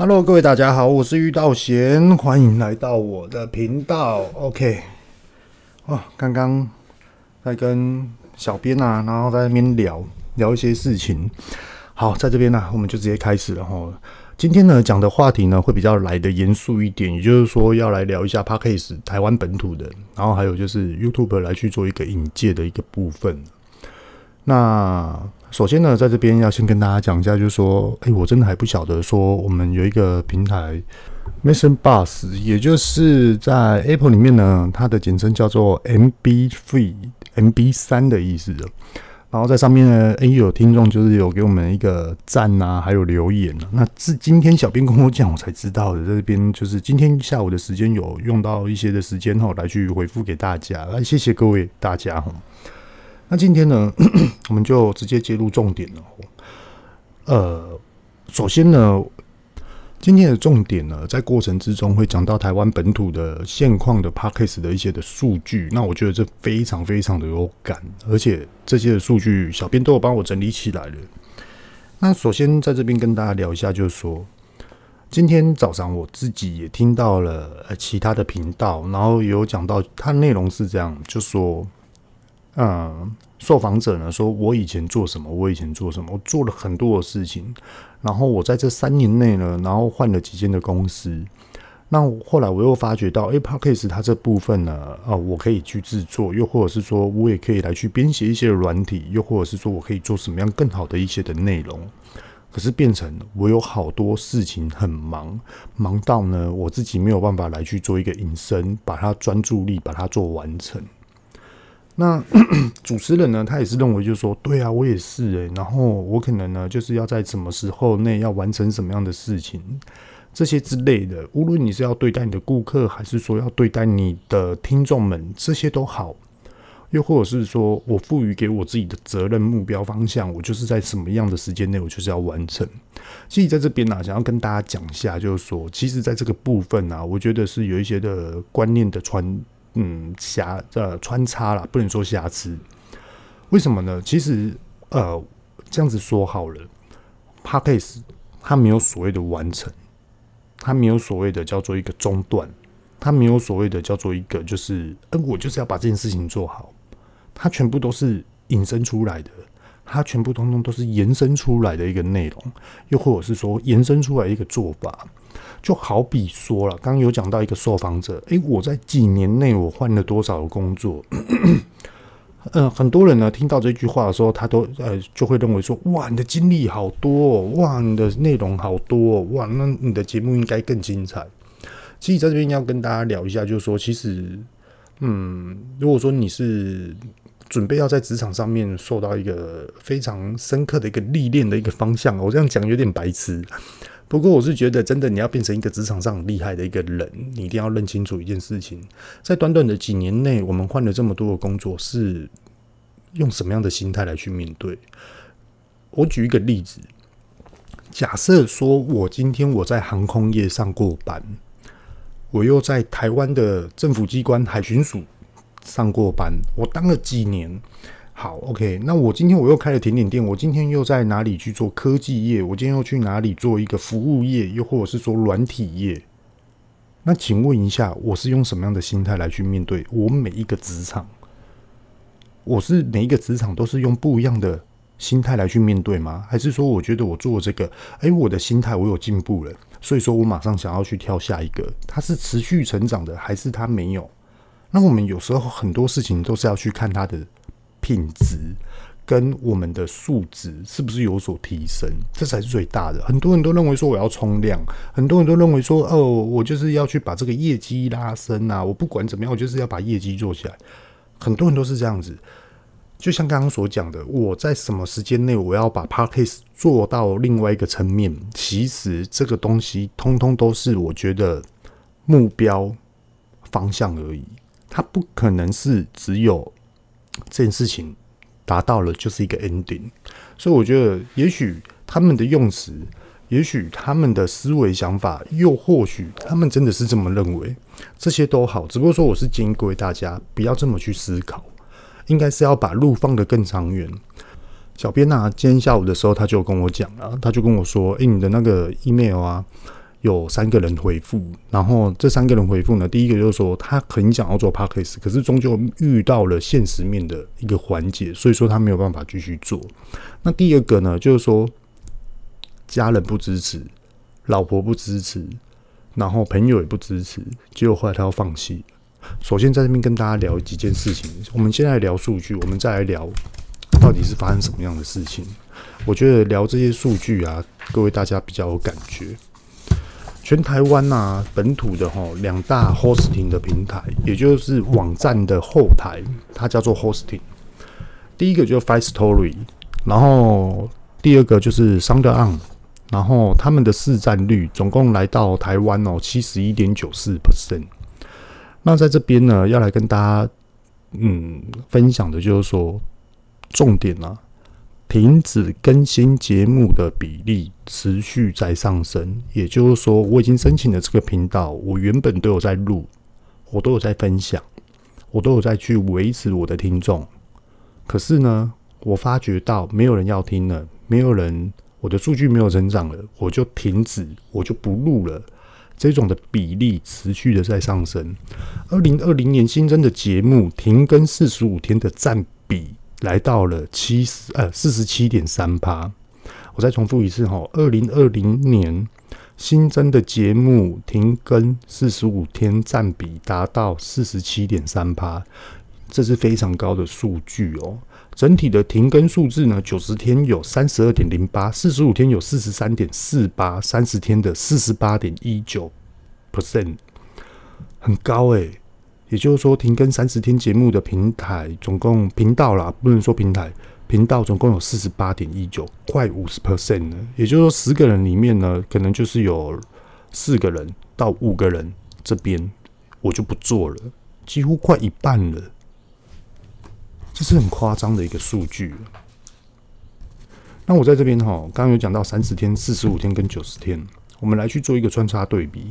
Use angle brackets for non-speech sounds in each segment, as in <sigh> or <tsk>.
Hello，各位大家好，我是玉道贤，欢迎来到我的频道。OK，哦，刚刚在跟小编啊，然后在那边聊聊一些事情。好，在这边呢、我们就直接开始了哈。今天呢，讲的话题呢会比较来得严肃一点，也就是说要来聊一下 Podcast 台湾本土的，然后还有就是 YouTube 来去做一个引介的一个部分。那首先呢，在这边要先跟大家讲一下，就是说，哎，我真的还不晓得说我们有一个平台，Mission Bus，也就是在 Apple 里面呢，它的简称叫做 MB3，MB3 的意思的。然后在上面呢，诶，有听众就是有给我们一个赞啊，还有留言啊。那是今天小编跟我讲，我才知道的。在这边就是今天下午的时间有用到一些的时间哈，来去回复给大家。来，谢谢各位大家哈。那今天呢，<clears throat> 我们就直接进入重点了。呃，首先呢。今天的重点呢，在过程之中会讲到台湾本土的现况的 Podcast 的一些的数据，那我觉得这非常非常的有感，而且这些的数据小编都有帮我整理起来了。那首先在这边跟大家聊一下，就是说今天早上我自己也听到了呃其他的频道，然后也有讲到它内容是这样，就说，嗯，受访者呢说我以前做什么，我以前做什么，我做了很多的事情。然后我在这三年内呢，然后换了几间的公司。那后来我又发觉到，哎，Podcast 它这部分呢，啊、我可以去制作，又或者是说我也可以来去编写一些软体，又或者是说我可以做什么样更好的一些的内容。可是变成我有好多事情很忙，忙到呢我自己没有办法来去做一个隐身，把它专注力把它做完成。那 <coughs> 主持人呢，他也是认为，就是说，对啊，我也是诶。然后我可能呢，就是要在什么时候内要完成什么样的事情，这些之类的。无论你是要对待你的顾客，还是说要对待你的听众们，这些都好。又或者是说我赋予给我自己的责任、目标、方向，我就是在什么样的时间内，我就是要完成。其实在这边呢，想要跟大家讲一下，就是说，其实在这个部分呢，我觉得是有一些的观念的传。嗯，瑕呃穿插啦，不能说瑕疵。为什么呢？其实呃这样子说好了帕克斯他没有所谓的完成，他没有所谓的叫做一个中断，他没有所谓的叫做一个就是，呃我就是要把这件事情做好，它全部都是引申出来的，它全部通通都是延伸出来的一个内容，又或者是说延伸出来一个做法。就好比说了，刚刚有讲到一个受访者，诶，我在几年内我换了多少的工作？<coughs> 呃，很多人呢听到这句话的时候，他都呃就会认为说，哇，你的经历好多哦，哇，你的内容好多哦，哇，那你的节目应该更精彩。其实在这边要跟大家聊一下，就是说，其实，嗯，如果说你是准备要在职场上面受到一个非常深刻的一个历练的一个方向，我这样讲有点白痴。不过我是觉得，真的你要变成一个职场上很厉害的一个人，你一定要认清楚一件事情：在短短的几年内，我们换了这么多的工作，是用什么样的心态来去面对？我举一个例子，假设说我今天我在航空业上过班，我又在台湾的政府机关海巡署上过班，我当了几年。好，OK，那我今天我又开了甜点店，我今天又在哪里去做科技业？我今天又去哪里做一个服务业？又或者是说软体业？那请问一下，我是用什么样的心态来去面对我每一个职场？我是每一个职场都是用不一样的心态来去面对吗？还是说，我觉得我做这个，哎，我的心态我有进步了，所以说我马上想要去跳下一个？它是持续成长的，还是它没有？那我们有时候很多事情都是要去看它的。品质跟我们的素质是不是有所提升？这才是最大的。很多人都认为说我要冲量，很多人都认为说哦，我就是要去把这个业绩拉升啊！我不管怎么样，我就是要把业绩做起来。很多人都是这样子。就像刚刚所讲的，我在什么时间内我要把 Podcast 做到另外一个层面？其实这个东西通通都是我觉得目标方向而已，它不可能是只有。这件事情达到了就是一个 ending，所以我觉得，也许他们的用词，也许他们的思维想法，又或许他们真的是这么认为，这些都好。只不过说，我是建议各位大家不要这么去思考，应该是要把路放得更长远。小编呐，今天下午的时候他就跟我讲了，他就跟我说：“诶，你的那个 email 啊，有三个人回复，然后这三个人回复呢，第一个就是说他很想要做 Podcast，可是终究遇到了现实面的一个环节，所以说他没有办法继续做。那第二个呢，就是说家人不支持，老婆不支持，然后朋友也不支持，结果后来他要放弃。首先在这边跟大家聊几件事情，我们先来聊数据，我们再来聊到底是发生什么样的事情。我觉得聊这些数据啊，各位大家比较有感觉。全台湾呐、啊，本土的吼两大 hosting 的平台，也就是网站的后台，它叫做 hosting。第一个就是 Firstory，然后第二个就是 SoundOn，然后他们的市占率总共来到台湾哦七十一点九四 percent。那在这边呢，要来跟大家嗯分享的就是说重点啊。停止更新节目的比例持续在上升，也就是说，我已经申请了这个频道，我原本都有在录，我都有在分享，我都有在去维持我的听众。可是呢，我发觉到没有人要听了，没有人，我的数据没有增长了，我就停止，我就不录了。这种的比例持续的在上升。二零二零年新增的节目停更四十五天的占比。来到了七十呃四十七点三趴，我再重复一次哈，二零二零年新增的节目停更四十五天，占比达到四十七点三趴，这是非常高的数据哦。整体的停更数字呢，九十天有三十二点零八，四十五天有四十三点四八，三十天的四十八点一九 percent，很高诶。也就是说，停更三十天节目的平台总共频道啦，不能说平台频道总共有四十八点一九，快五十 percent 了。也就是说，十个人里面呢，可能就是有四个人到五个人这边我就不做了，几乎快一半了，这是很夸张的一个数据。那我在这边哈，刚刚有讲到三十天、四十五天跟九十天，我们来去做一个穿插对比。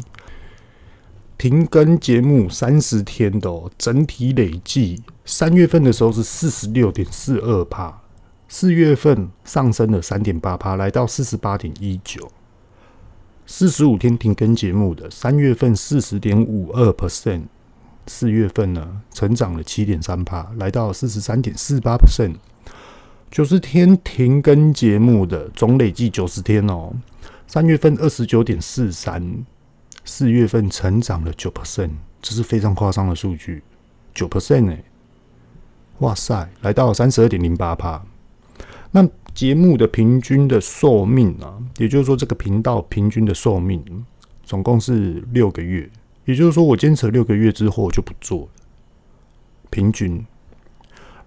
停更节目三十天的哦，整体累计三月份的时候是四十六点四二帕，四月份上升了三点八帕，来到四十八点一九。四十五天停更节目的三月份四十点五二 percent，四月份呢成长了七点三帕，来到四十三点四八 percent。九十天停更节目的总累计九十天哦，三月份二十九点四三。四月份成长了九 percent，这是非常夸张的数据，九 percent 哎，哇塞，来到三十二点零八趴。那节目的平均的寿命啊，也就是说这个频道平均的寿命总共是六个月，也就是说我坚持六个月之后我就不做了。平均，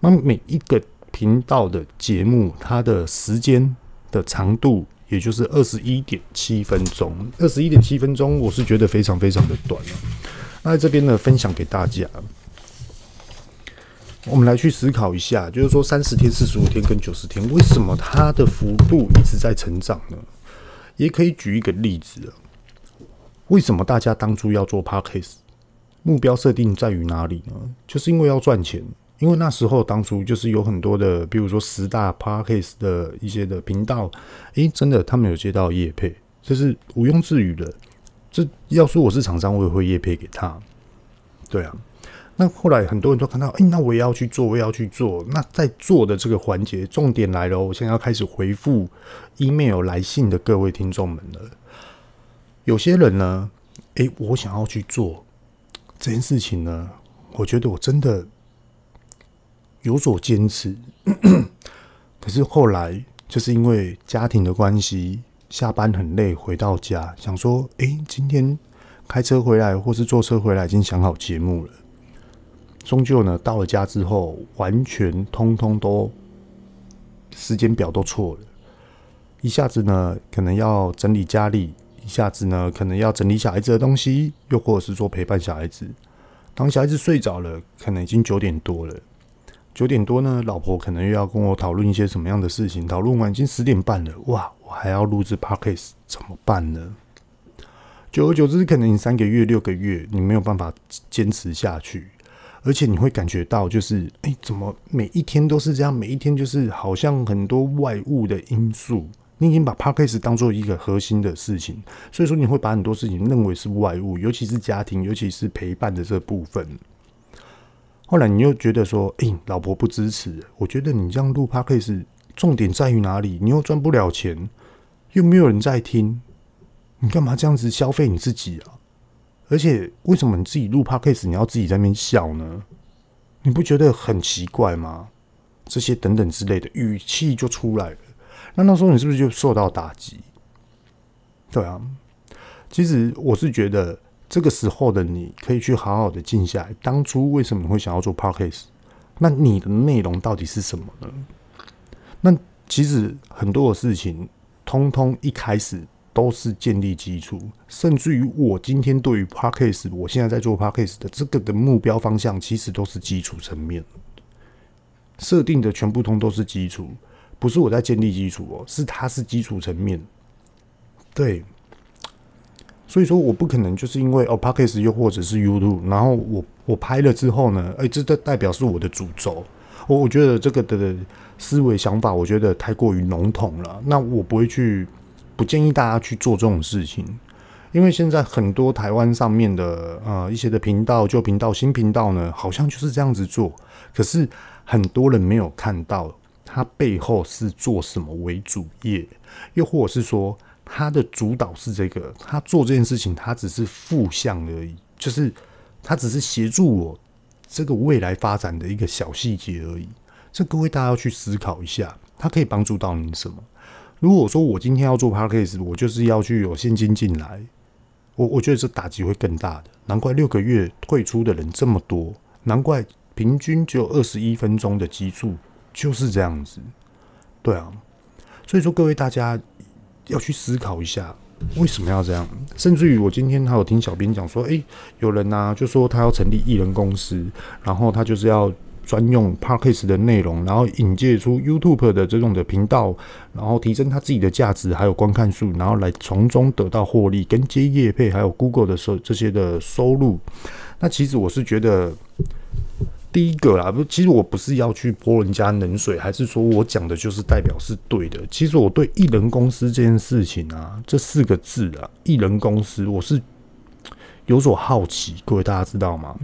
那每一个频道的节目，它的时间的长度。也就是二十一点七分钟，二十一点七分钟，我是觉得非常非常的短了。那在这边呢，分享给大家，我们来去思考一下，就是说三十天、四十五天跟九十天，为什么它的幅度一直在成长呢？也可以举一个例子啊，为什么大家当初要做 Podcast？目标设定在于哪里呢？就是因为要赚钱。因为那时候当初就是有很多的，比如说十大 Podcast 的一些的频道，诶，真的他们有接到业配，这是毋庸置疑的。这要说我是厂商，我也会业配给他。对啊，那后来很多人都看到，诶，那我也要去做，我也要去做。那在做的这个环节，重点来了，我现在要开始回复 email 来信的各位听众们了。有些人呢，诶，我想要去做这件事情呢，我觉得我真的。有所坚持，<coughs> 可是后来就是因为家庭的关系，下班很累，回到家想说：“哎，今天开车回来或是坐车回来，已经想好节目了。”终究呢，到了家之后，完全通通都时间表都错了。一下子呢，可能要整理家里；一下子呢，可能要整理小孩子的东西，又或者是说陪伴小孩子。当小孩子睡着了，可能已经九点多了。九点多呢，老婆可能又要跟我讨论一些什么样的事情。讨论完已经十点半了，哇，我还要录制 Podcast，怎么办呢？久而久之，可能你三个月、六个月，你没有办法坚持下去，而且你会感觉到，就是，哎、怎么每一天都是这样？每一天就是好像很多外物的因素，你已经把 Podcast 当做一个核心的事情，所以说你会把很多事情认为是外物，尤其是家庭，尤其是陪伴的这部分。后来你又觉得说，诶、老婆不支持，我觉得你这样录 Podcast，重点在于哪里？你又赚不了钱，又没有人在听，你干嘛这样子消费你自己啊？而且为什么你自己录 Podcast，你要自己在那边笑呢？你不觉得很奇怪吗？这些等等之类的语气就出来了。那那时候你是不是就受到打击？对啊，其实我是觉得这个时候的你可以去好好的静下来。当初为什么会想要做 Podcast？那你的内容到底是什么呢？那其实很多的事情，通通一开始都是建立基础，甚至于我今天对于 Podcast，我现在在做 Podcast 的这个的目标方向，其实都是基础层面。设定的全部通都是基础，不是我在建立基础哦，是它是基础层面。对，所以说我不可能就是因为哦 p o c k e t 又或者是 YouTube，然后我我拍了之后呢，哎，这代代表是我的主轴。我我觉得这个的思维想法，我觉得太过于笼统了。那我不会去，不建议大家去做这种事情，因为现在很多台湾上面的呃一些的频道、旧频道、新频道呢，好像就是这样子做，可是。很多人没有看到他背后是做什么为主业，又或者是说他的主导是这个，他做这件事情，他只是负向而已，就是他只是协助我这个未来发展的一个小细节而已。这各位大家要去思考一下，他可以帮助到你什么？如果说我今天要做 Podcast，我就是要去有现金进来，我我觉得这打击会更大的。难怪六个月退出的人这么多，难怪。平均只有二十一分钟的基数，就是这样子，对啊，所以说各位大家要去思考一下，为什么要这样？甚至于我今天还有听小编讲说，诶、有人呐、就说他要成立艺人公司，然后他就是要专用 Podcast 的内容，然后引介出 YouTube 的这种的频道，然后提升他自己的价值还有观看数，然后来从中得到获利，跟接业配还有 Google 的收这些的收入。那其实我是觉得。第一个啦，不，其实我不是要去泼人家冷水，还是说我讲的就是代表是对的。其实我对艺人公司这件事情啊，这四个字啊，艺人公司，我是有所好奇。各位大家知道吗？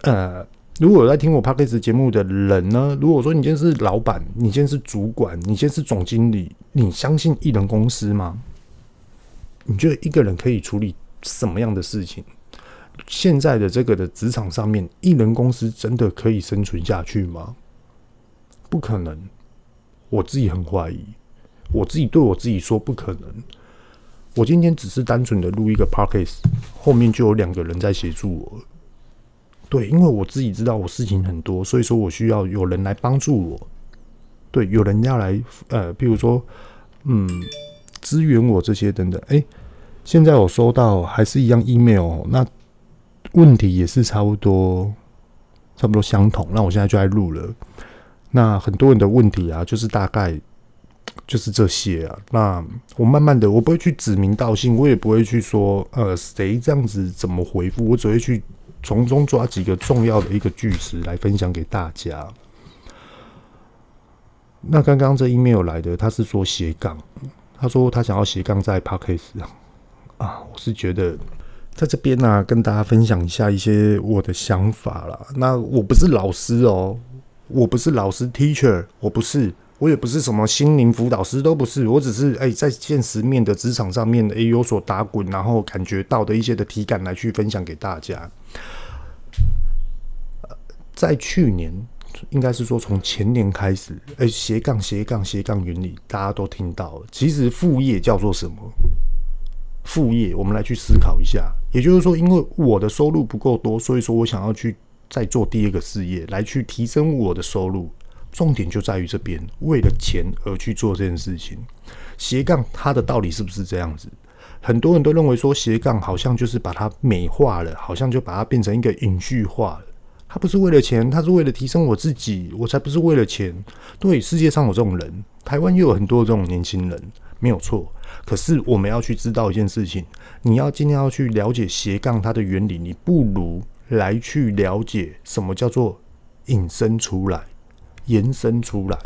呃，如果有在听我 Podcast 节目的人呢，如果说你今天是老板，你今天是主管，你今天是总经理，你相信艺人公司吗？你觉得一个人可以处理什么样的事情？现在的这个的职场上面，艺人公司真的可以生存下去吗？不可能，我自己很怀疑，我自己对我自己说不可能。我今天只是单纯的录一个 podcast，后面就有两个人在协助我。对，因为我自己知道我事情很多，所以说我需要有人来帮助我。对，有人要来，呃，比如说，嗯，支援我这些等等。哎，现在我收到还是一样 email，那。问题也是差不多，差不多相同。那我现在就在录了。那很多人的问题啊，就是大概就是这些啊。那我慢慢的，我不会去指名道姓，我也不会去说呃谁这样子怎么回复，我只会去从中抓几个重要的一个句子来分享给大家。那刚刚这 email 来的，他是说斜杠，他说他想要斜杠在 Podcast 啊，我是觉得。在这边呢、跟大家分享一下一些我的想法啦。那我不是老师哦，我不是老师 teacher，我不是，我也不是什么心灵辅导师，都不是。我只是哎、在现实面的职场上面哎、有所打滚，然后感觉到的一些的体感来去分享给大家。在去年，应该是说从前年开始，哎、斜杠斜杠斜杠原理大家都听到了。其实副业叫做什么？副业，我们来去思考一下。也就是说，因为我的收入不够多，所以说我想要去再做第二个事业，来去提升我的收入。重点就在于这边，为了钱而去做这件事情。斜杠它的道理是不是这样子？很多人都认为说斜杠好像就是把它美化了，好像就把它变成一个隐喻化了。它不是为了钱，它是为了提升我自己，我才不是为了钱。对，世界上有这种人，台湾又有很多这种年轻人。没有错，可是我们要去知道一件事情，你要今天要去了解斜杠它的原理，你不如来去了解什么叫做引申出来、延伸出来。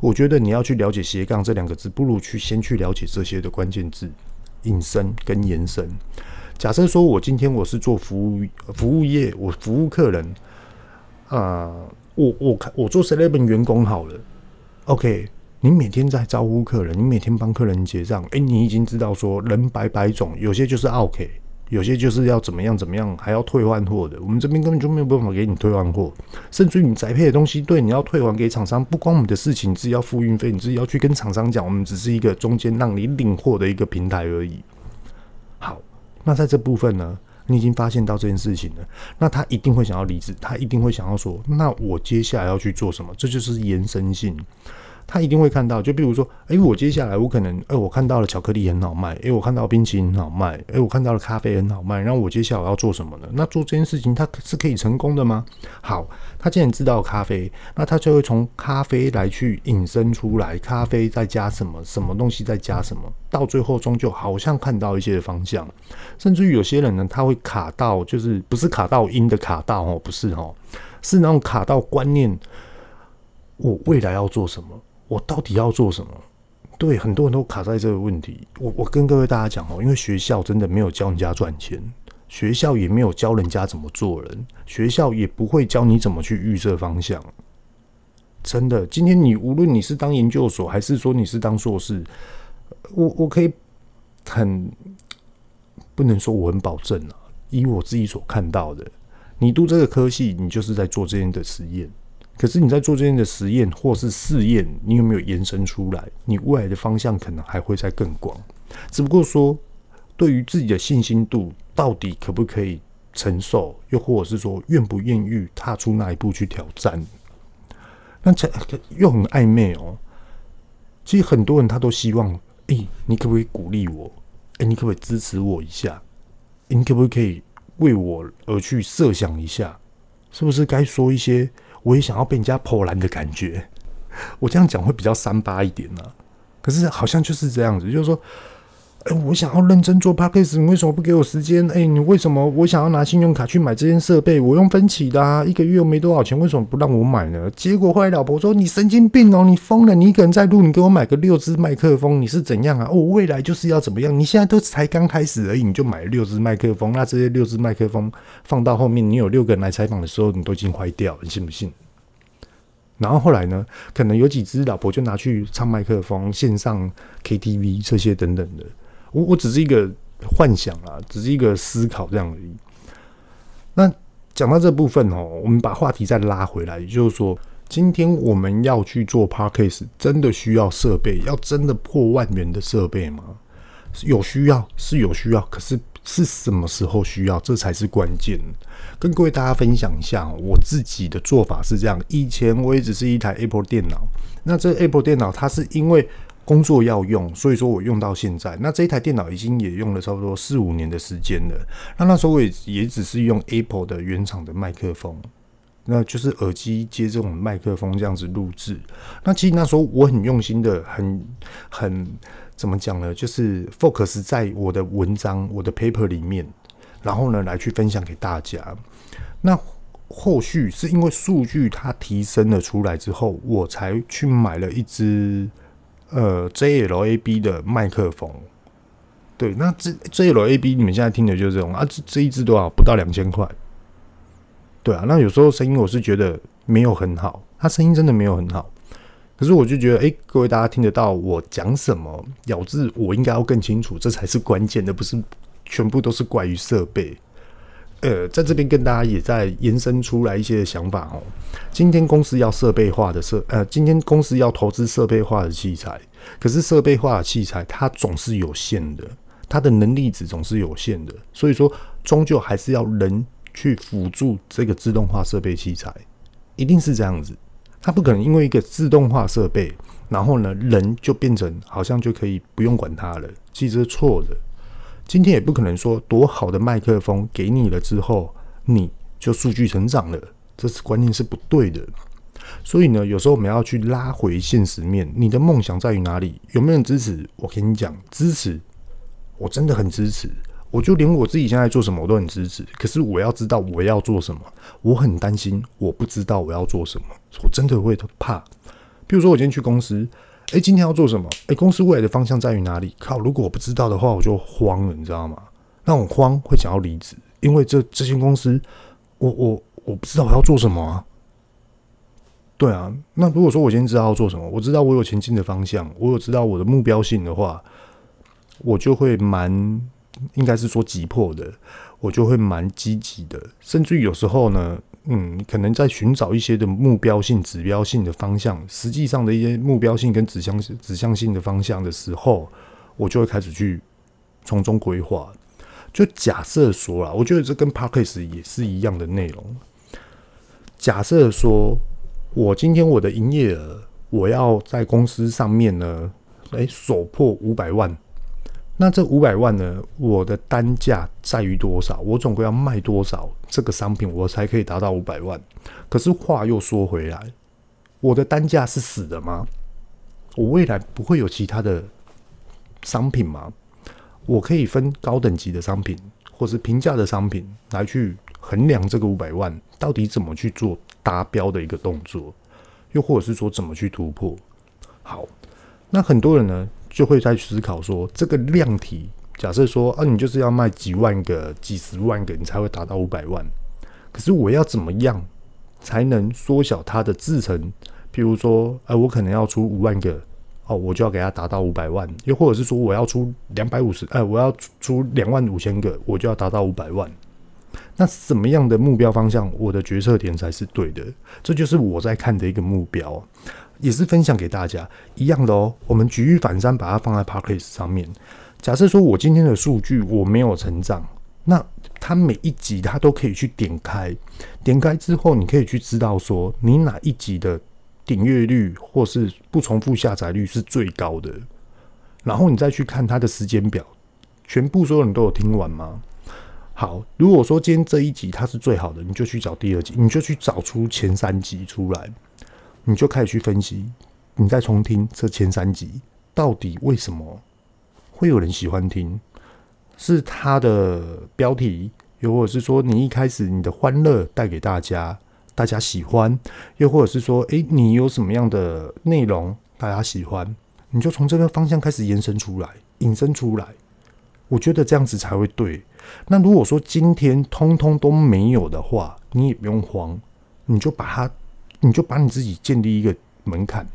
我觉得你要去了解斜杠这两个字，不如去先去了解这些的关键字，引申跟延伸。假设说我今天我是做服务服务业，我服务客人，啊、我我看我做 Seven 员工好了，OK。你每天在招呼客人，你每天帮客人结账，诶，你已经知道说人百百种，有些就是 OK，有些就是要怎么样怎么样，还要退换货的。我们这边根本就没有办法给你退换货，甚至于你宅配的东西，对，你要退还给厂商，不关我们的事情，你自己要付运费，你自己要去跟厂商讲，我们只是一个中间让你领货的一个平台而已。好，那在这部分呢，你已经发现到这件事情了，那他一定会想要离职，他一定会想要说，那我接下来要去做什么？这就是延伸性。他一定会看到，就比如说，哎、我接下来我可能，哎、我看到了巧克力很好卖，哎、我看到冰淇淋很好卖，哎、我看到了咖啡很好卖，然后我接下来我要做什么呢？那做这件事情，他是可以成功的吗？好，他既然知道咖啡，那他就会从咖啡来去引申出来，咖啡再加什么，什么东西再加什么，到最后终究好像看到一些方向，甚至于有些人呢，他会卡到，就是不是卡到音的卡到哦，不是哦，是那种卡到观念，我未来要做什么？我到底要做什么？对，很多人都卡在这个问题。我我跟各位大家讲哦，因为学校真的没有教人家赚钱，学校也没有教人家怎么做人，学校也不会教你怎么去预设方向。真的，今天你无论你是当研究所，还是说你是当硕士，我我可以很不能说我很保证啊，以我自己所看到的，你读这个科系，你就是在做这样的实验。可是你在做这样的实验或是试验，你有没有延伸出来？你未来的方向可能还会再更广。只不过说，对于自己的信心度到底可不可以承受，又或者是说愿不愿意踏出那一步去挑战？那这又很暧昧哦。其实很多人他都希望，诶，你可不可以鼓励我？诶，你可不可以支持我一下？你可不可以为我而去设想一下？是不是该说一些？我也想要被人家破烂的感觉，<laughs> 我这样讲会比较三八一点呢、可是好像就是这样子，就是说，哎、我想要认真做 Podcast，你为什么不给我时间？哎、你为什么我想要拿信用卡去买这件设备？我用分期的啊，一个月又没多少钱，为什么不让我买呢？结果后来老婆说：“你神经病哦，你疯了！你一个人在录，你给我买个六支麦克风，你是怎样啊？我、哦、未来就是要怎么样？你现在都才刚开始而已，你就买六支麦克风，那这些六支麦克风放到后面，你有六个人来采访的时候，你都已经坏掉了，你信不信？”然后后来呢，可能有几只老婆就拿去唱麦克风、线上 KTV 这些等等的。我我只是一个幻想啦，只是一个思考这样而已。那讲到这部分哦，我们把话题再拉回来，也就是说，今天我们要去做 Podcast，真的需要设备，要真的破万元的设备吗？有需要，是有需要，可是。是什么时候需要？这才是关键。跟各位大家分享一下，我自己的做法是这样：以前我也只是一台 Apple 电脑，那这 Apple 电脑它是因为工作要用，所以说我用到现在。那这一台电脑已经也用了差不多四五年的时间了。那那时候我也也只是用 Apple 的原厂的麦克风，那就是耳机接这种麦克风这样子录制。那其实那时候我很用心的，很很。怎么讲呢？就是 focus 在我的文章、我的 paper 里面，然后呢来去分享给大家。那后续是因为数据它提升了出来之后，我才去买了一支呃 JLAB 的麦克风。对，那这 JLAB 你们现在听的就是这种啊，这这一支多少？不到两千块。对啊，那有时候声音我是觉得没有很好，它声音真的没有很好。可是我就觉得，哎、各位大家听得到我讲什么，咬字我应该要更清楚，这才是关键的，不是全部都是怪于设备。呃，在这边跟大家也在延伸出来一些想法哦。今天公司要设备化的设，呃，今天公司要投资设备化的器材，可是设备化的器材它总是有限的，它的能力值总是有限的，所以说终究还是要人去辅助这个自动化设备器材，一定是这样子。它不可能因为一个自动化设备，然后呢，人就变成好像就可以不用管它了。其实是错的。今天也不可能说多好的麦克风给你了之后，你就数据成长了，这是观念是不对的。所以呢，有时候我们要去拉回现实面，你的梦想在于哪里？有没有人支持？我跟你讲，支持，我真的很支持。我就连我自己现在做什么我都很支持，可是我要知道我要做什么，我很担心我不知道我要做什么，我真的会怕比如说我今天去公司，诶、欸，今天要做什么？诶、欸，公司未来的方向在于哪里？靠，如果我不知道的话，我就慌了，你知道吗？那种慌会想要离职，因为这这间公司，我我我不知道我要做什么啊。对啊，那如果说我今天知道要做什么，我知道我有前进的方向，我有知道我的目标性的话，我就会蛮，应该是说急迫的，我就会蛮积极的，甚至于有时候呢。嗯，可能在寻找一些的目标性、指标性的方向，实际上的一些目标性跟指向指向性的方向的时候，我就会开始去从中规划。就假设说啦，我觉得这跟 Podcast 也是一样的内容。假设说我今天我的营业额，我要在公司上面呢，哎，首破五百万。那这五百万呢？我的单价在于多少？我总归要卖多少这个商品，我才可以达到五百万？可是话又说回来，我的单价是死的吗？我未来不会有其他的商品吗？我可以分高等级的商品，或是平价的商品来去衡量这个五百万到底怎么去做达标的一个动作，又或者是说怎么去突破？好，那很多人呢？就会在思考说，这个量体，假设说啊，你就是要卖几万个、几十万个，你才会达到五百万。可是我要怎么样才能缩小它的制程？譬如说，哎、呃，我可能要出五万个，哦，我就要给它达到五百万。又或者是说，我要出两百五十，哎，我要出两万五千个，我就要达到五百万。那什么样的目标方向，我的决策点才是对的？这就是我在看的一个目标。也是分享给大家一样的哦。我们举一反三，把它放在 Podcast 上面。假设说我今天的数据我没有成长，那它每一集它都可以去点开，点开之后你可以去知道说你哪一集的点阅率或是不重复下载率是最高的，然后你再去看它的时间表，全部所有人都有听完吗？好，如果说今天这一集它是最好的，你就去找第二集，你就去找出前三集出来。你就开始去分析，你再重听这前三集，到底为什么会有人喜欢听？是它的标题，又或者是说你一开始你的欢乐带给大家，大家喜欢，又或者是说，诶，你有什么样的内容大家喜欢？你就从这个方向开始延伸出来，引申出来。我觉得这样子才会对。那如果说今天通通都没有的话，你也不用慌，你就把它。你就把你自己建立一个门槛。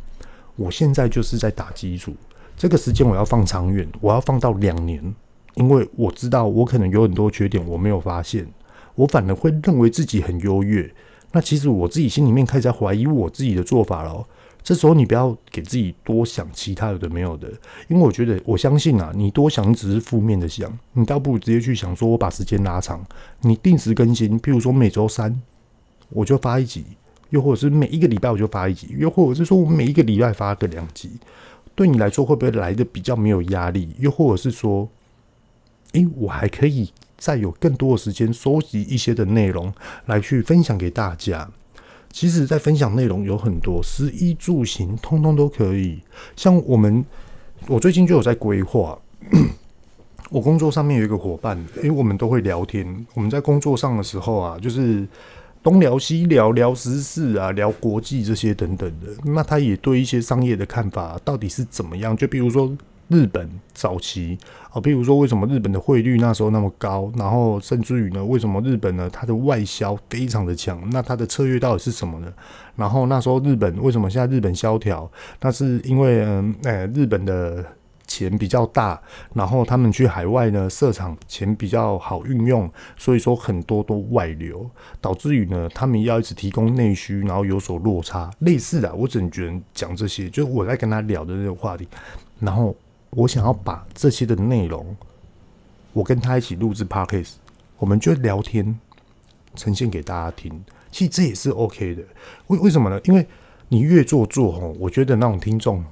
我现在就是在打基础，这个时间我要放长远，我要放到两年，因为我知道我可能有很多缺点，我没有发现，我反而会认为自己很优越。那其实我自己心里面开始在怀疑我自己的做法了。这时候你不要给自己多想其他有的没有的，因为我觉得我相信啊，你多想只是负面的想，你倒不如直接去想说，我把时间拉长，你定时更新，譬如说每周三我就发一集。又或者是每一个礼拜我就发一集，又或者是说我每一个礼拜发个两集，对你来说会不会来的比较没有压力？又或者是说，诶，我还可以再有更多的时间收集一些的内容来去分享给大家。其实，在分享内容有很多，食衣住行通通都可以。像我们，我最近就有在规划，<clears throat> 我工作上面有一个伙伴，诶，我们都会聊天。我们在工作上的时候啊，就是。东聊西聊，聊时事啊，聊国际这些等等的。那他也对一些商业的看法到底是怎么样？就比如说日本早期啊，比如说为什么日本的汇率那时候那么高？然后甚至于呢，为什么日本呢它的外销非常的强？那它的策略到底是什么呢？然后那时候日本为什么现在日本萧条？那是因为嗯，哎，日本的。钱比较大，然后他们去海外呢设厂，钱比较好运用，所以说很多都外流，导致于呢他们要一直提供内需，然后有所落差。类似的，我只能觉得讲这些，就是我在跟他聊的这个话题，然后我想要把这些的内容，我跟他一起录制 Podcast，我们就聊天呈现给大家听。其实这也是 OK 的，为为什么呢？因为你越做做吼，我觉得那种听众。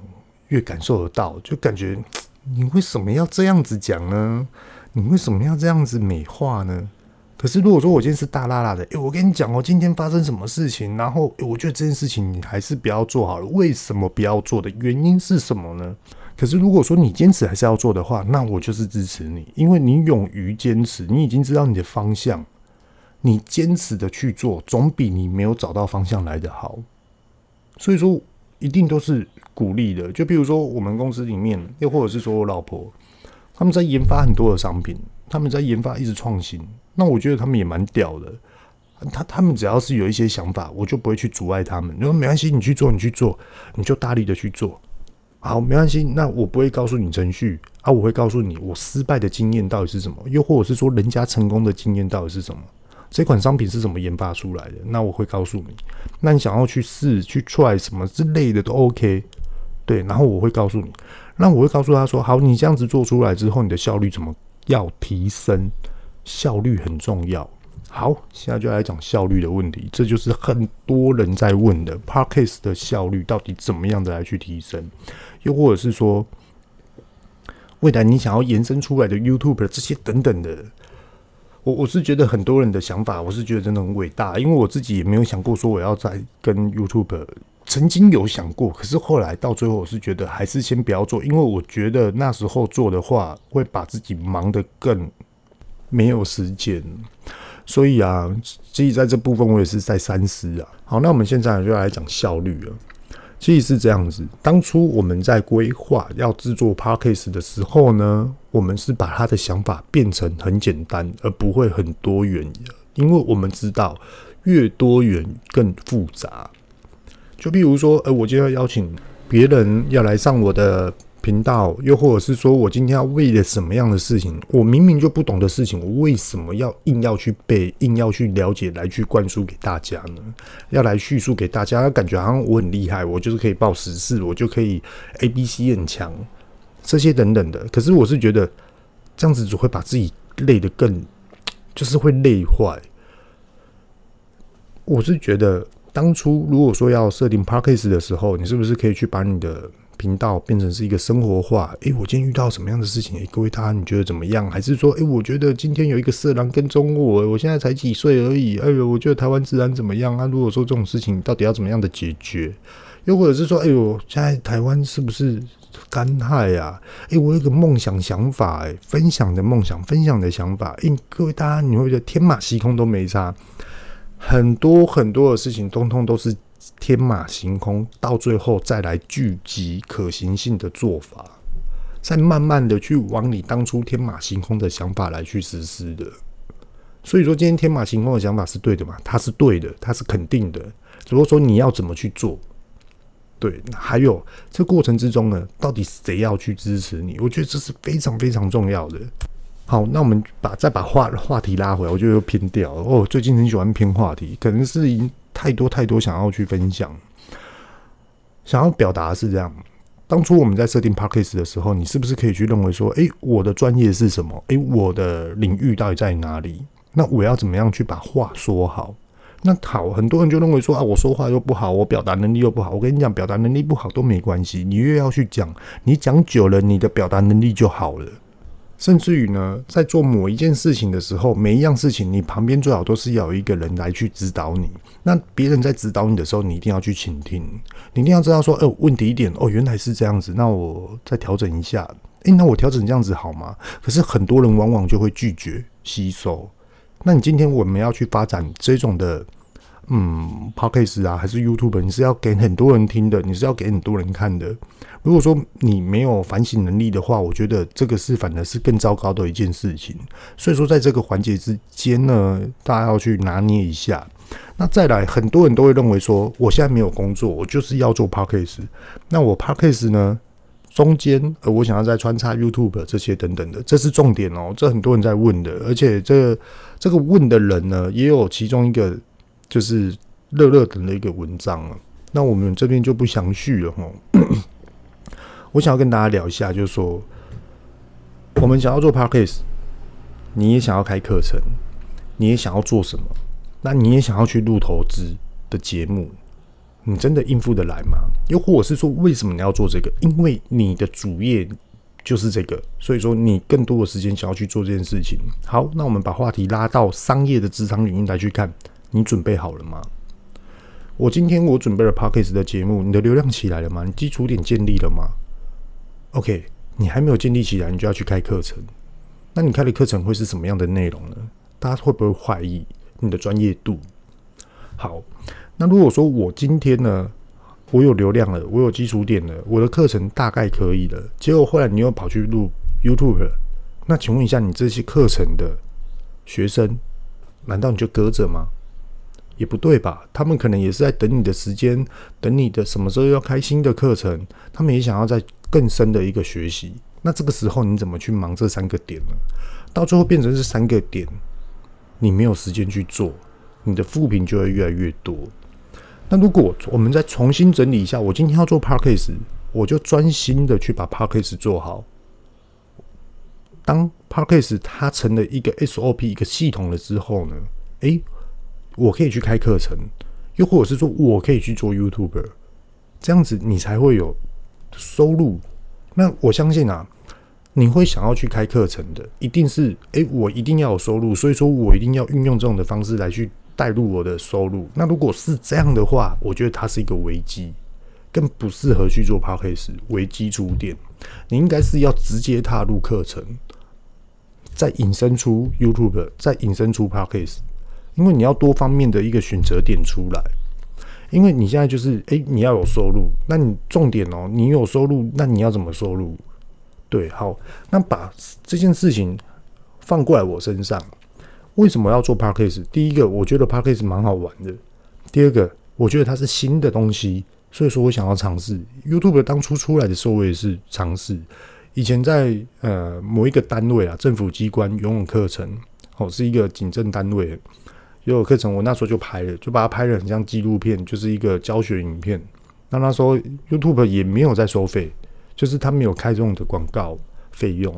越感受得到，就感觉 <tsk> 你为什么要这样子讲呢？你为什么要这样子美化呢？可是如果说我今天是大拉拉的，诶，我跟你讲哦，今天发生什么事情，然后我觉得这件事情你还是不要做好了。为什么不要做的原因是什么呢？可是如果说你坚持还是要做的话，那我就是支持你，因为你勇于坚持，你已经知道你的方向，你坚持的去做，总比你没有找到方向来得好。所以说。一定都是鼓励的。就比如说我们公司里面，又或者是说我老婆，他们在研发很多的商品，他们在研发一直创新，那我觉得他们也蛮屌的。他他们只要是有一些想法，我就不会去阻碍他们。你说没关系，你去做，你去做，你就大力的去做。好，没关系。那我不会告诉你程序啊，我会告诉你我失败的经验到底是什么，又或者是说人家成功的经验到底是什么。这款商品是怎么研发出来的？那我会告诉你。那你想要去试、去 try 什么之类的都 OK。对，然后我会告诉你。那我会告诉他说：好，你这样子做出来之后，你的效率怎么要提升？效率很重要。好，现在就来讲效率的问题，这就是很多人在问的，Podcast 的效率到底怎么样的来去提升？又或者是说，未来你想要延伸出来的 YouTube 这些等等的，我我是觉得很多人的想法，我是觉得真的很伟大，因为我自己也没有想过说我要再跟 YouTube，曾经有想过，可是后来到最后，我是觉得还是先不要做，因为我觉得那时候做的话，会把自己忙得更没有时间。所以啊，其实在这部分我也是在三思啊。好，那我们现在就来讲效率了。其实是这样子，当初我们在规划要制作 Podcast 的时候呢，我们是把他的想法变成很简单，而不会很多元，因为我们知道越多元更复杂。就比如说，呃，我今天要邀请别人要来上我的。频道，又或者是说我今天要为了什么样的事情，我明明就不懂的事情，我为什么要硬要去背，硬要去了解，来去灌输给大家呢？要来叙述给大家，感觉好像我很厉害，我就是可以报时事，我就可以 A B C 很强，这些等等的。可是我是觉得这样子只会把自己累得更，就是会累坏。我是觉得当初如果说要设定 Podcast 的时候，你是不是可以去把你的频道变成是一个生活化。诶，我今天遇到什么样的事情？诶，各位大家你觉得怎么样？还是说，诶，我觉得今天有一个色狼跟踪我，我现在才几岁而已。哎呦，我觉得台湾治安怎么样啊？如果说这种事情到底要怎么样的解决？又或者是说，哎呦，现在台湾是不是干旱呀？诶，我有个梦想想法，诶，分享的梦想，分享的想法。诶，各位大家，你会觉得天马行空都没差，很多很多的事情，通通都是。天马行空，到最后再来聚集可行性的做法，再慢慢的去往你当初天马行空的想法来去实施的。所以说，今天天马行空的想法是对的嘛？它是对的，它是肯定的。只不过说你要怎么去做？对，还有这过程之中呢，到底谁要去支持你？我觉得这是非常非常重要的。好，那我们把再把话话题拉回来，我觉得又偏掉了。哦，最近很喜欢偏话题，可能是。太多太多想要去分享，想要表达是这样。当初我们在设定 Podcast 的时候，你是不是可以去认为说，诶，我的专业是什么？诶，我的领域到底在哪里？那我要怎么样去把话说好？那好，很多人就认为说啊，我说话又不好，我表达能力又不好。我跟你讲，表达能力不好都没关系，你越要去讲，你讲久了，你的表达能力就好了。甚至于呢，在做某一件事情的时候，每一样事情，你旁边最好都是要有一个人来去指导你。那别人在指导你的时候，你一定要去倾听，你一定要知道说，哦，问题一点，哦，原来是这样子，那我再调整一下。诶，那我调整这样子好吗？可是很多人往往就会拒绝吸收。那你今天我们要去发展这种的。嗯，Podcast 啊，还是 YouTube，你是要给很多人听的，你是要给很多人看的。如果说你没有反省能力的话，我觉得这个是反而是更糟糕的一件事情。所以说，在这个环节之间呢，大家要去拿捏一下。那再来，很多人都会认为说，我现在没有工作，我就是要做 Podcast。那我 Podcast 呢，中间呃，我想要再穿插 YouTube 这些等等的，这是重点哦。这很多人在问的，而且这这个问的人呢，也有其中一个。就是热热等的一个文章了，那我们这边就不详叙了哈。我想要跟大家聊一下，就是说，我们想要做 Podcast，你也想要开课程，你也想要做什么？那你也想要去录投资的节目，你真的应付得来吗？又或者是说，为什么你要做这个？因为你的主业就是这个，所以说你更多的时间想要去做这件事情。好，那我们把话题拉到商业的职场领域来去看。你准备好了吗？我今天我准备了 Podcast 的节目，你的流量起来了吗？你基础点建立了吗？OK，你还没有建立起来，你就要去开课程。那你开的课程会是什么样的内容呢？大家会不会怀疑你的专业度？好，那如果说我今天呢，我有流量了，我有基础点了，我的课程大概可以了。结果后来你又跑去录 YouTube 了，那请问一下，你这些课程的学生，难道你就搁着吗？也不对吧？他们可能也是在等你的时间，等你的什么时候要开新的课程，他们也想要在更深的一个学习。那这个时候你怎么去忙这三个点呢？到最后变成是三个点，你没有时间去做，你的负评就会越来越多。那如果我们再重新整理一下，我今天要做 Podcast，我就专心的去把 Podcast 做好。当 Podcast 它成了一个 SOP 一个系统了之后呢，诶，我可以去开课程，又或者是说我可以去做 YouTuber，这样子你才会有收入。那我相信啊，你会想要去开课程的，一定是诶，我一定要有收入，所以说我一定要运用这种的方式来去。带入我的收入，那如果是这样的话，我觉得它是一个危机，更不适合去做 Podcast 为基础点。你应该是要直接踏入课程，再引申出 YouTube，再引申出 Podcast，因为你要多方面的一个选择点出来。因为你现在就是，诶、你要有收入，那你重点哦，你有收入，那你要怎么收入？对，好，那把这件事情放过来我身上。为什么要做 Podcast？第一个，我觉得 Podcast 蛮好玩的；第二个，我觉得它是新的东西，所以说我想要尝试。YouTube 当初出来的时候，我也是尝试。以前在呃某一个单位啊，政府机关游泳课程，哦，是一个警政单位游泳课程，我那时候就拍了，就把它拍得很像纪录片，就是一个教学影片。那那时候 YouTube 也没有在收费，就是他没有开这种的广告。费用，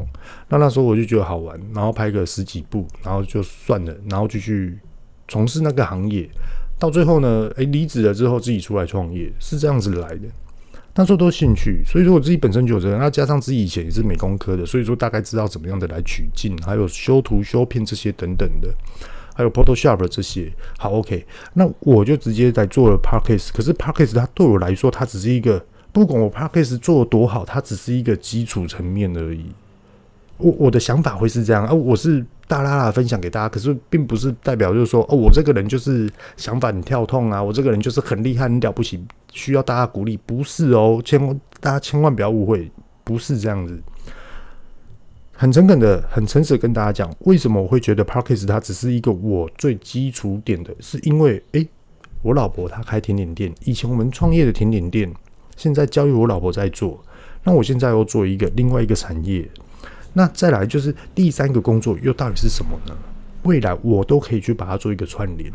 那那时候我就觉得好玩，然后拍个十几部，然后就算了，然后继续从事那个行业。到最后呢，诶，离职了之后自己出来创业，是这样子来的。那时候都兴趣，所以说我自己本身就有这个，那加上自己以前也是美工科的，所以说大概知道怎么样的来取景，还有修图、修片这些等等的，还有 Photoshop 这些。好，OK，那我就直接在做了 Podcast。可是 Podcast 它对我来说，它只是一个。不管我 Podcast 做的多好，它只是一个基础层面而已。我我的想法会是这样，啊、我是大剌剌分享给大家，可是并不是代表就是说，哦，我这个人就是想法很跳痛啊，我这个人就是很厉害、很了不起，需要大家鼓励，不是哦，千万大家千万不要误会，不是这样子。很诚恳的、很诚实的跟大家讲，为什么我会觉得 Parkes 它只是一个我最基础点的，是因为，诶，我老婆她开甜点店，以前我们创业的甜点店。现在交由我老婆在做，那我现在又做一个另外一个产业，那再来就是第三个工作又到底是什么呢？未来我都可以去把它做一个串联，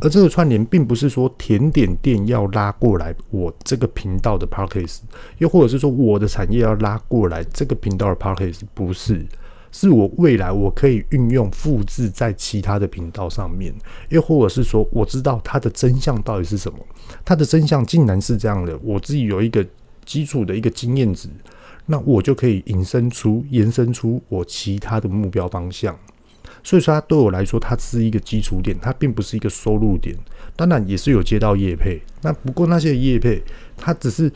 而这个串联并不是说甜点店要拉过来我这个频道的 Podcast，又或者是说我的产业要拉过来这个频道的 Podcast，不是。是我未来我可以运用复制在其他的频道上面，又或者是说我知道它的真相到底是什么，它的真相竟然是这样的，我自己有一个基础的一个经验值，那我就可以引申出、延伸出我其他的目标方向。所以说，它对我来说，它是一个基础点，它并不是一个收入点。当然也是有接到业配，那不过那些业配，它只是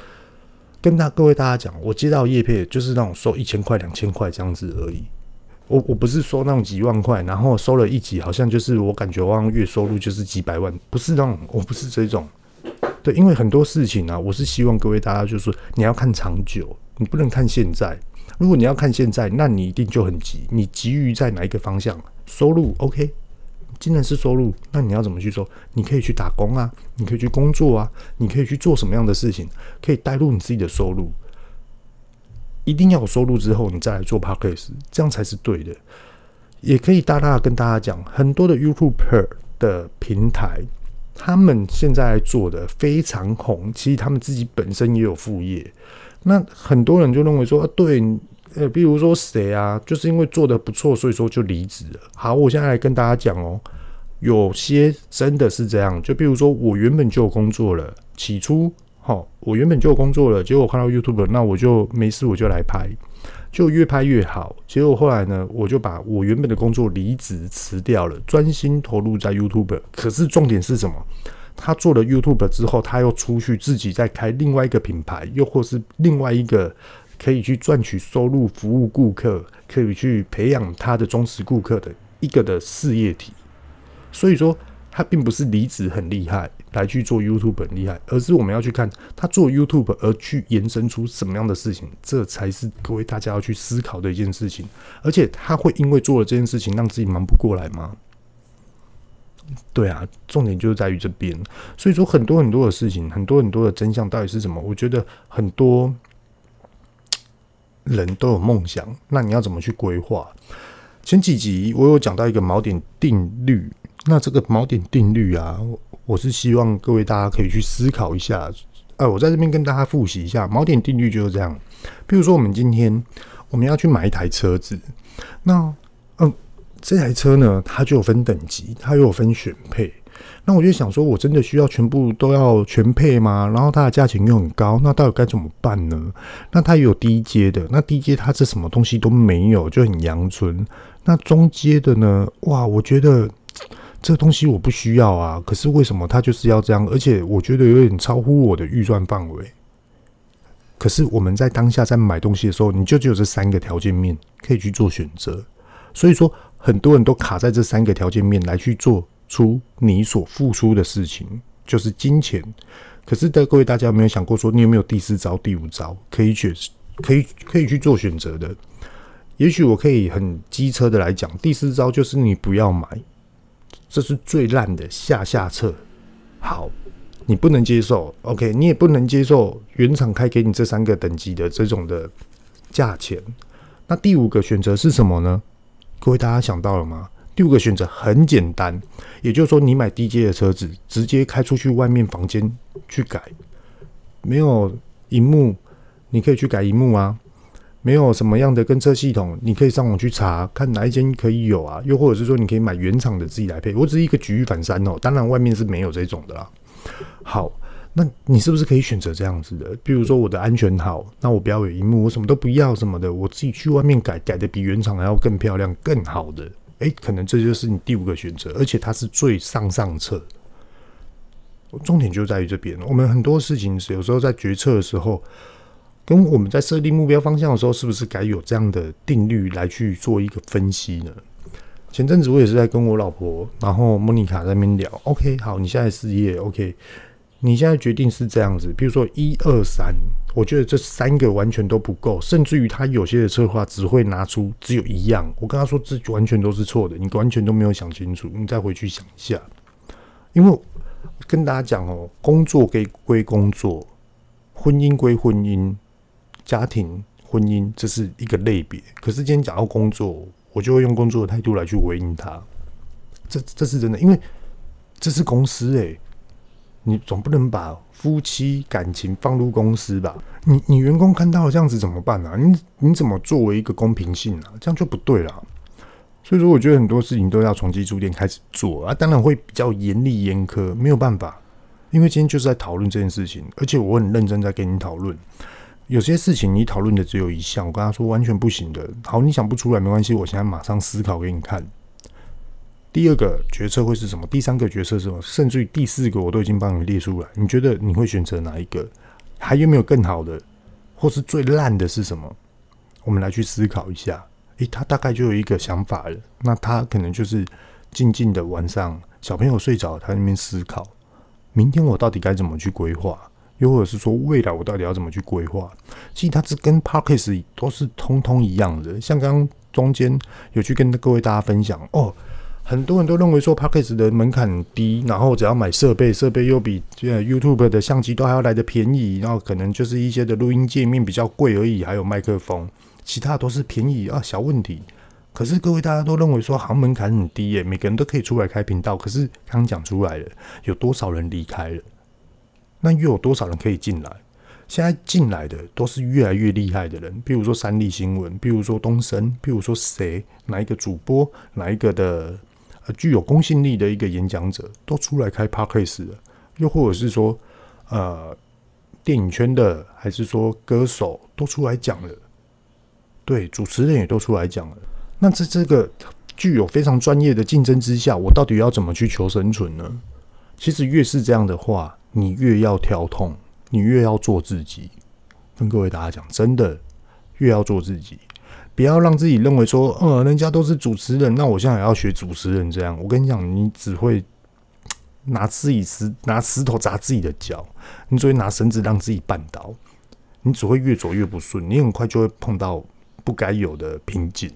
跟大各位大家讲，我接到业配就是那种收一千块、两千块这样子而已。我我不是说那种几万块，然后收了一集，好像就是我感觉我月收入就是几百万，不是那种，我不是这种。对，因为很多事情啊，我是希望各位大家就是说你要看长久，你不能看现在。如果你要看现在，那你一定就很急。你急于在哪一个方向？收入 OK，既然是收入，那你要怎么去做？你可以去打工啊，你可以去工作啊，你可以去做什么样的事情，可以带入你自己的收入。一定要有收入之后，你再来做 Podcast，这样才是对的。也可以大大跟大家讲，很多的 YouTuber 的平台，他们现在做的非常红，其实他们自己本身也有副业。那很多人就认为说，啊、对，呃，比如说谁啊，就是因为做的不错，所以说就离职了。好，我现在来跟大家讲哦，有些真的是这样，就比如说我原本就有工作了，起初。好，我原本就有工作了，结果我看到 YouTube，那我就没事，我就来拍，就越拍越好。结果后来呢，我就把我原本的工作离职辞掉了，专心投入在 YouTube。可是重点是什么？他做了 YouTube 之后，他又出去自己再开另外一个品牌，又或是另外一个可以去赚取收入、服务顾客，可以去培养他的忠实顾客的一个的事业体。所以说，他并不是离职很厉害。来去做 YouTube 很厉害，而是我们要去看他做 YouTube 而去延伸出什么样的事情，这才是各位大家要去思考的一件事情。而且他会因为做了这件事情让自己忙不过来吗？对啊，重点就是在于这边。所以说很多很多的事情，很多很多的真相到底是什么？我觉得很多人都有梦想，那你要怎么去规划？前几集我有讲到一个锚点定律，那这个锚点定律啊，我是希望各位大家可以去思考一下。呃，我在这边跟大家复习一下，锚点定律就是这样。比如说，我们今天我们要去买一台车子，那嗯，这台车呢，它就有分等级，它又有分选配。那我就想说，我真的需要全部都要全配吗？然后它的价钱又很高，那到底该怎么办呢？那它也有低阶的，那低阶它这什么东西都没有，就很阳春。那中阶的呢？哇，我觉得这东西我不需要啊。可是为什么它就是要这样？而且我觉得有点超乎我的预算范围。可是我们在当下在买东西的时候，你就只有这三个条件面可以去做选择。所以说，很多人都卡在这三个条件面来去做。出你所付出的事情就是金钱，可是的各位大家有没有想过说，你有没有第四招、第五招可以选、可以可以去做选择的？也许我可以很机车的来讲，第四招就是你不要买，这是最烂的下下策。好，你不能接受，OK，你也不能接受原厂开给你这三个等级的这种的价钱。那第五个选择是什么呢？各位大家想到了吗？第五个选择很简单，也就是说，你买低阶的车子，直接开出去外面房间去改，没有荧幕，你可以去改荧幕啊。没有什么样的跟车系统，你可以上网去查，看哪一间可以有啊。又或者是说，你可以买原厂的自己来配。我只是一个举一反三哦，当然外面是没有这种的啦。好，那你是不是可以选择这样子的？比如说我的安全好，那我不要有荧幕，我什么都不要什么的，我自己去外面改，改的比原厂还要更漂亮、更好的。诶，可能这就是你第五个选择，而且它是最上上策。重点就在于这边。我们很多事情是有时候在决策的时候，跟我们在设定目标方向的时候，是不是该有这样的定律来去做一个分析呢？前阵子我也是在跟我老婆，然后莫妮卡那边聊。OK，好，你现在事业，OK。你现在决定是这样子，比如说一二三，我觉得这三个完全都不够，甚至于他有些的策划只会拿出只有一样。我跟他说，这完全都是错的，你完全都没有想清楚，你再回去想一下。因为跟大家讲哦，工作归归工作，婚姻归婚姻，家庭婚姻这是一个类别。可是今天讲到工作，我就会用工作的态度来去回应他。这这是真的，因为这是公司诶、你总不能把夫妻感情放入公司吧？你你员工看到这样子怎么办呢、啊？你你怎么作为一个公平性啊？这样就不对了。所以说，我觉得很多事情都要从基础点开始做啊。当然会比较严厉严苛，没有办法，因为今天就是在讨论这件事情，而且我很认真在跟你讨论。有些事情你讨论的只有一项，我跟他说完全不行的。好，你想不出来没关系，我现在马上思考给你看。第二个决策会是什么？第三个决策是什么？甚至于第四个，我都已经帮你列出来。你觉得你会选择哪一个？还有没有更好的，或是最烂的是什么？我们来去思考一下。诶，他大概就有一个想法了。那他可能就是静静的晚上，小朋友睡着，他那边思考，明天我到底该怎么去规划？又或者是说，未来我到底要怎么去规划？其实它是跟 parkes 都是通通一样的。像刚刚中间有去跟各位大家分享哦。很多人都认为说 Podcast 的门槛低，然后只要买设备，设备又比 YouTube 的相机都还要来得便宜，然后可能就是一些的录音界面比较贵而已，还有麦克风，其他都是便宜啊，小问题。可是各位大家都认为说，行门槛很低耶，每个人都可以出来开频道。可是刚讲出来了，有多少人离开了？那又有多少人可以进来？现在进来的都是越来越厉害的人，比如说三立新闻，比如说东森，比如说谁，哪一个主播，哪一个的。具有公信力的一个演讲者都出来开 Podcast 了，又或者是说，呃，电影圈的，还是说歌手都出来讲了，对，主持人也都出来讲了。那在这个具有非常专业的竞争之下，我到底要怎么去求生存呢？其实越是这样的话，你越要跳痛，你越要做自己。跟各位大家讲，真的越要做自己。不要让自己认为说，呃，人家都是主持人，那我现在也要学主持人这样。我跟你讲，你只会拿自己石拿石头砸自己的脚，你只会拿绳子让自己绊倒，你只会越走越不顺，你很快就会碰到不该有的瓶颈。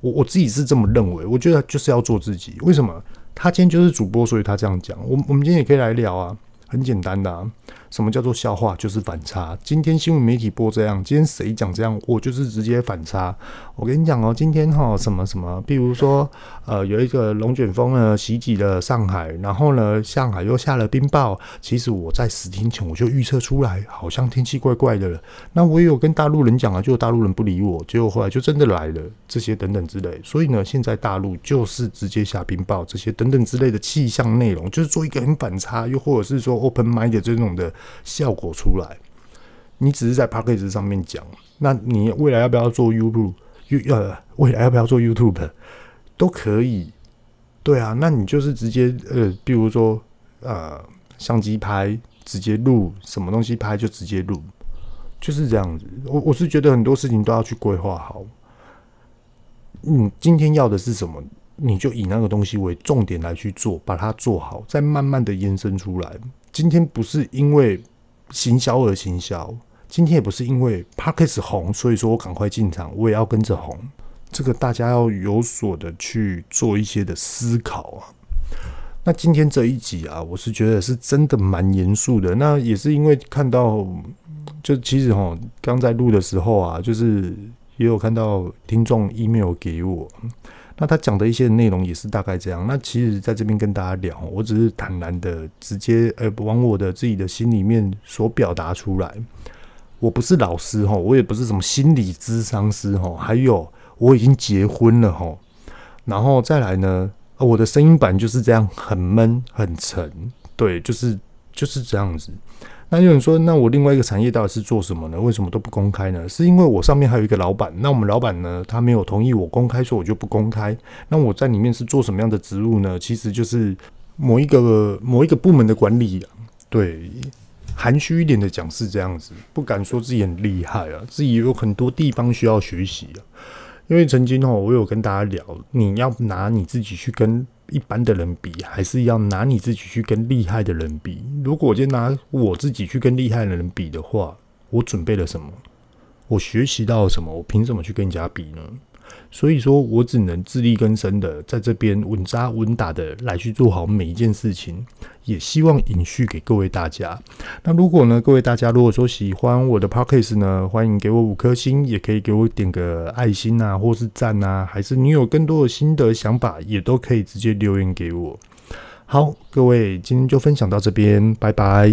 我我自己是这么认为，我觉得就是要做自己。为什么？他今天就是主播，所以他这样讲。我我们今天也可以来聊啊。很简单的啊，什么叫做笑话？就是反差。今天新闻媒体播这样，今天谁讲这样，我就是直接反差。我跟你讲哦，今天哈什么什么，比如说呃有一个龙卷风呢袭击了上海，然后呢上海又下了冰雹。其实我在十天前我就预测出来，好像天气怪怪的了。那我也有跟大陆人讲啊，就大陆人不理我，结果后来就真的来了这些等等之类。所以呢，现在大陆就是直接下冰雹，这些等等之类的气象内容，就是做一个很反差，又或者是说。Open mind 的这种的效果出来，你只是在 Podcast 上面讲，那你未来要不要做 YouTube？呃，未来要不要做 YouTube 都可以，对啊，那你就是直接呃，比如说呃，相机拍直接录，什么东西拍就直接录，就是这样子。我我是觉得很多事情都要去规划好。嗯，今天要的是什么？你就以那个东西为重点来去做，把它做好，再慢慢的延伸出来。今天不是因为行销而行销，今天也不是因为 Podcast 红，所以说我赶快进场，我也要跟着红。这个大家要有所的去做一些的思考啊。那今天这一集啊，我是觉得是真的蛮严肃的。那也是因为看到，就其实哈，刚在录的时候啊，就是也有看到听众 email 给我。那他讲的一些内容也是大概这样。那其实在这边跟大家聊，我只是坦然的直接呃往我的自己的心里面所表达出来。我不是老师哈，我也不是什么心理咨商师哈，还有我已经结婚了哈。然后再来呢，我的声音版就是这样很闷很沉，对，就是就是这样子。那有人说，那我另外一个产业到底是做什么呢？为什么都不公开呢？是因为我上面还有一个老板，那我们老板呢，他没有同意我公开，所以我就不公开。那我在里面是做什么样的职务呢？其实就是某一个某一个部门的管理啊。对，含蓄一点的讲是这样子，不敢说自己很厉害啊，自己有很多地方需要学习啊。因为曾经哦，我有跟大家聊，你要拿你自己去跟。一般的人比，还是要拿你自己去跟厉害的人比。如果我就拿我自己去跟厉害的人比的话，我准备了什么？我学习到了什么？我凭什么去跟人家比呢？所以说我只能自力更生的在这边稳扎稳打的来去做好每一件事情，也希望延续给各位大家。那如果呢，各位大家如果说喜欢我的 Podcast 呢，欢迎给我五颗星，也可以给我点个爱心啊，或是赞啊，还是你有更多的心得想法，也都可以直接留言给我。好，各位今天就分享到这边，拜拜。